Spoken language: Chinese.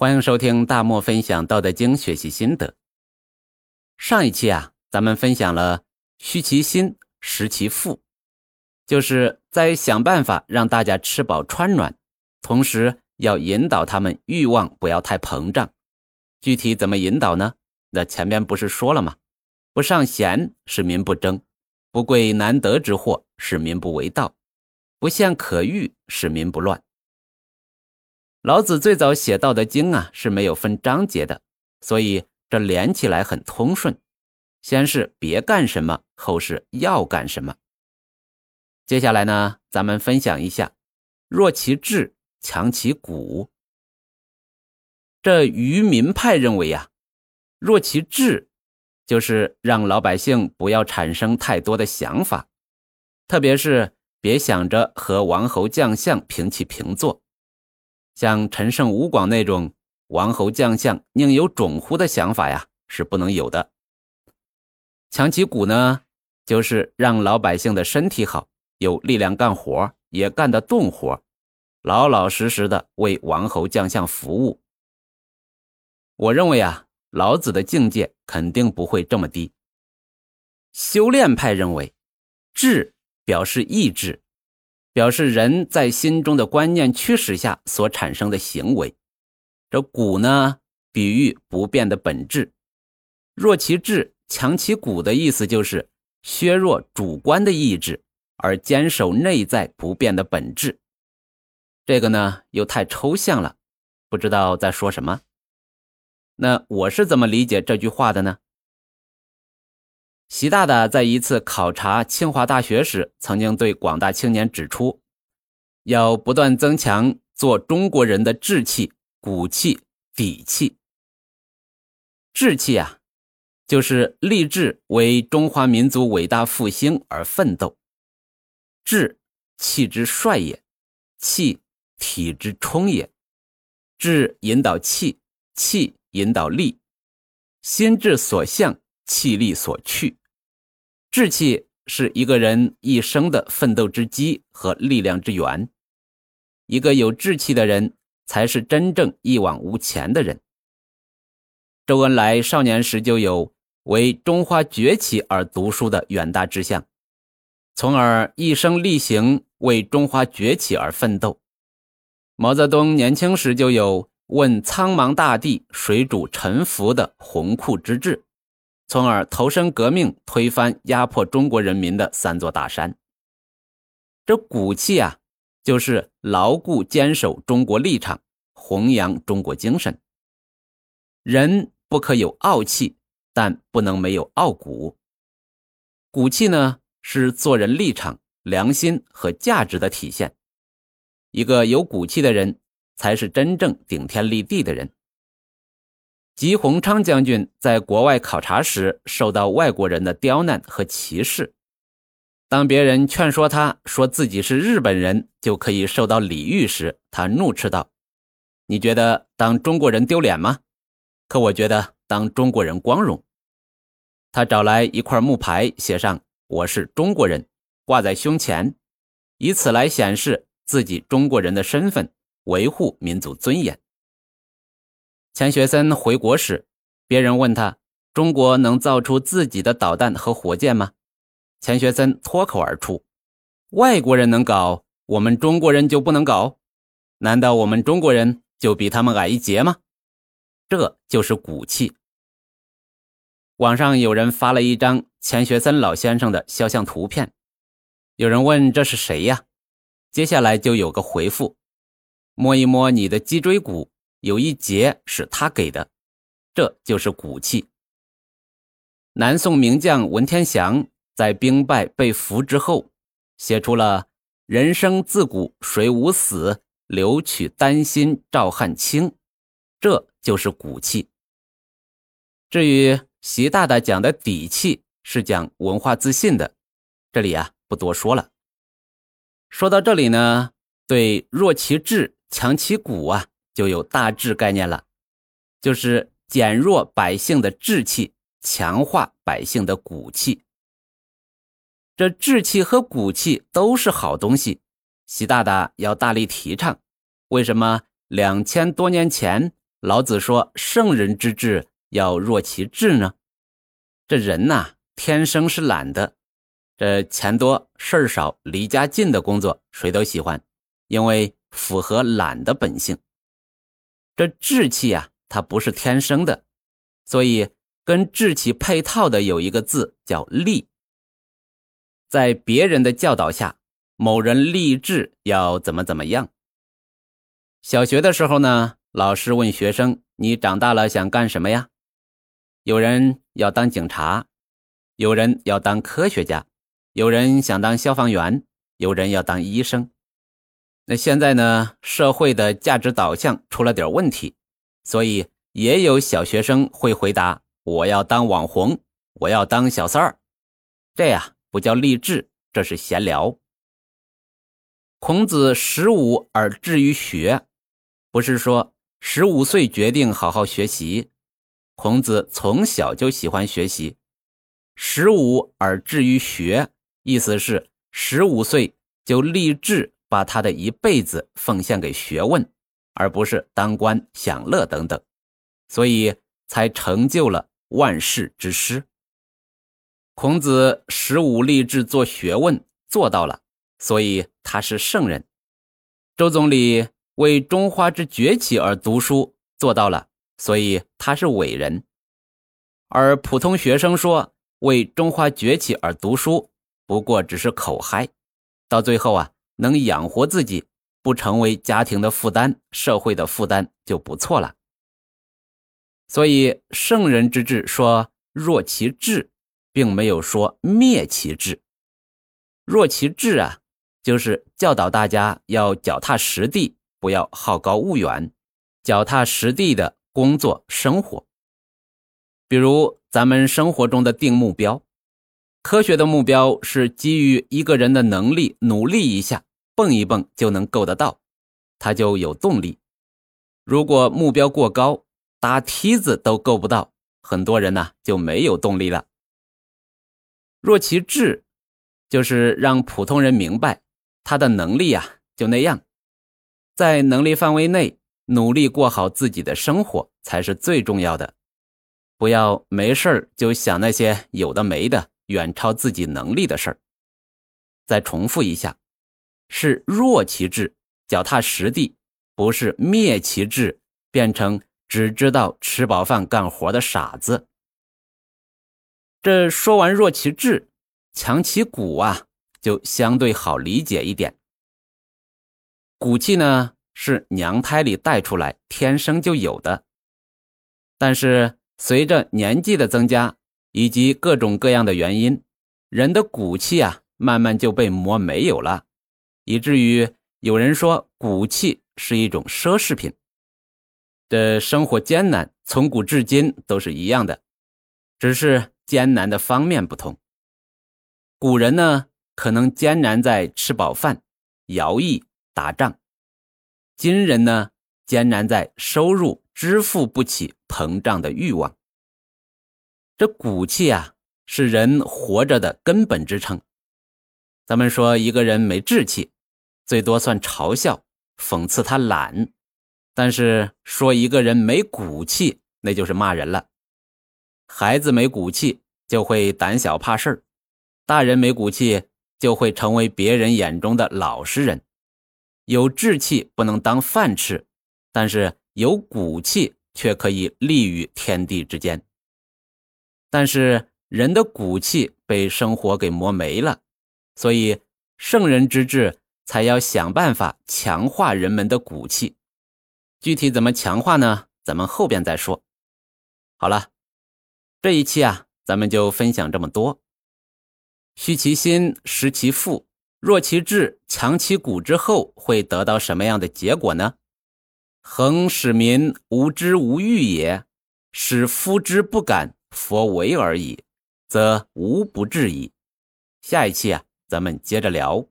欢迎收听大漠分享《道德经》学习心得。上一期啊，咱们分享了虚其心，实其腹，就是在想办法让大家吃饱穿暖，同时要引导他们欲望不要太膨胀。具体怎么引导呢？那前面不是说了吗？不尚贤，是民不争；不贵难得之货，是民不为盗；不陷可欲，是民不乱。老子最早写《道德经》啊是没有分章节的，所以这连起来很通顺。先是别干什么，后是要干什么。接下来呢，咱们分享一下：弱其志，强其骨。这愚民派认为呀，弱其志，就是让老百姓不要产生太多的想法，特别是别想着和王侯将相平起平坐。像陈胜吴广那种王侯将相宁有种乎的想法呀，是不能有的。强其骨呢，就是让老百姓的身体好，有力量干活，也干得动活，老老实实的为王侯将相服务。我认为啊，老子的境界肯定不会这么低。修炼派认为，志表示意志。表示人在心中的观念驱使下所产生的行为，这骨呢，比喻不变的本质。弱其志，强其骨的意思就是削弱主观的意志，而坚守内在不变的本质。这个呢，又太抽象了，不知道在说什么。那我是怎么理解这句话的呢？习大大在一次考察清华大学时，曾经对广大青年指出，要不断增强做中国人的志气、骨气、底气。志气啊，就是立志为中华民族伟大复兴而奋斗。志，气之帅也；气，体之充也。志引导气，气引导力，心志所向。气力所去，志气是一个人一生的奋斗之基和力量之源。一个有志气的人，才是真正一往无前的人。周恩来少年时就有为中华崛起而读书的远大志向，从而一生力行为中华崛起而奋斗。毛泽东年轻时就有问苍茫大地谁主沉浮的宏酷之志。从而投身革命，推翻压迫中国人民的三座大山。这骨气啊，就是牢固坚守中国立场，弘扬中国精神。人不可有傲气，但不能没有傲骨。骨气呢，是做人立场、良心和价值的体现。一个有骨气的人，才是真正顶天立地的人。吉鸿昌将军在国外考察时，受到外国人的刁难和歧视。当别人劝说他说自己是日本人就可以受到礼遇时，他怒斥道：“你觉得当中国人丢脸吗？可我觉得当中国人光荣。”他找来一块木牌，写上“我是中国人”，挂在胸前，以此来显示自己中国人的身份，维护民族尊严。钱学森回国时，别人问他：“中国能造出自己的导弹和火箭吗？”钱学森脱口而出：“外国人能搞，我们中国人就不能搞？难道我们中国人就比他们矮一截吗？”这就是骨气。网上有人发了一张钱学森老先生的肖像图片，有人问这是谁呀？接下来就有个回复：“摸一摸你的脊椎骨。”有一节是他给的，这就是骨气。南宋名将文天祥在兵败被俘之后，写出了“人生自古谁无死，留取丹心照汗青”，这就是骨气。至于习大大讲的底气，是讲文化自信的，这里啊不多说了。说到这里呢，对弱其志，强其骨啊。就有大致概念了，就是减弱百姓的志气，强化百姓的骨气。这志气和骨气都是好东西，习大大要大力提倡。为什么两千多年前老子说圣人之治要弱其志呢？这人呐，天生是懒的，这钱多事儿少、离家近的工作谁都喜欢，因为符合懒的本性。这志气啊，它不是天生的，所以跟志气配套的有一个字叫立。在别人的教导下，某人立志要怎么怎么样。小学的时候呢，老师问学生：“你长大了想干什么呀？”有人要当警察，有人要当科学家，有人想当消防员，有人要当医生。那现在呢，社会的价值导向出了点问题，所以也有小学生会回答：“我要当网红，我要当小三儿。”这呀不叫励志，这是闲聊。孔子十五而志于学。不是说十五岁决定好好学习，孔子从小就喜欢学习。十五而志于学，意思是十五岁就立志把他的一辈子奉献给学问，而不是当官享乐等等，所以才成就了万世之师。孔子十五立志做学问，做到了，所以他是圣人。周总理。为中华之崛起而读书做到了，所以他是伟人；而普通学生说为中华崛起而读书，不过只是口嗨，到最后啊，能养活自己，不成为家庭的负担、社会的负担就不错了。所以圣人之治说弱其志，并没有说灭其志。弱其志啊，就是教导大家要脚踏实地。不要好高骛远，脚踏实地的工作生活。比如咱们生活中的定目标，科学的目标是基于一个人的能力，努力一下，蹦一蹦就能够得到，他就有动力。如果目标过高，搭梯子都够不到，很多人呢就没有动力了。若其志，就是让普通人明白，他的能力呀就那样。在能力范围内努力过好自己的生活才是最重要的，不要没事儿就想那些有的没的、远超自己能力的事儿。再重复一下，是弱其志，脚踏实地，不是灭其志，变成只知道吃饱饭干活的傻子。这说完弱其志，强其骨啊，就相对好理解一点。骨气呢是娘胎里带出来，天生就有的。但是随着年纪的增加，以及各种各样的原因，人的骨气啊慢慢就被磨没有了，以至于有人说骨气是一种奢侈品。这生活艰难，从古至今都是一样的，只是艰难的方面不同。古人呢可能艰难在吃饱饭、徭役。打仗，今人呢艰难在收入支付不起膨胀的欲望。这骨气啊，是人活着的根本支撑。咱们说一个人没志气，最多算嘲笑、讽刺他懒；但是说一个人没骨气，那就是骂人了。孩子没骨气就会胆小怕事儿，大人没骨气就会成为别人眼中的老实人。有志气不能当饭吃，但是有骨气却可以立于天地之间。但是人的骨气被生活给磨没了，所以圣人之志才要想办法强化人们的骨气。具体怎么强化呢？咱们后边再说。好了，这一期啊，咱们就分享这么多。虚其心，实其腹。弱其志，强其骨之后，会得到什么样的结果呢？恒使民无知无欲也，使夫之不敢，佛为而已，则无不治矣。下一期啊，咱们接着聊。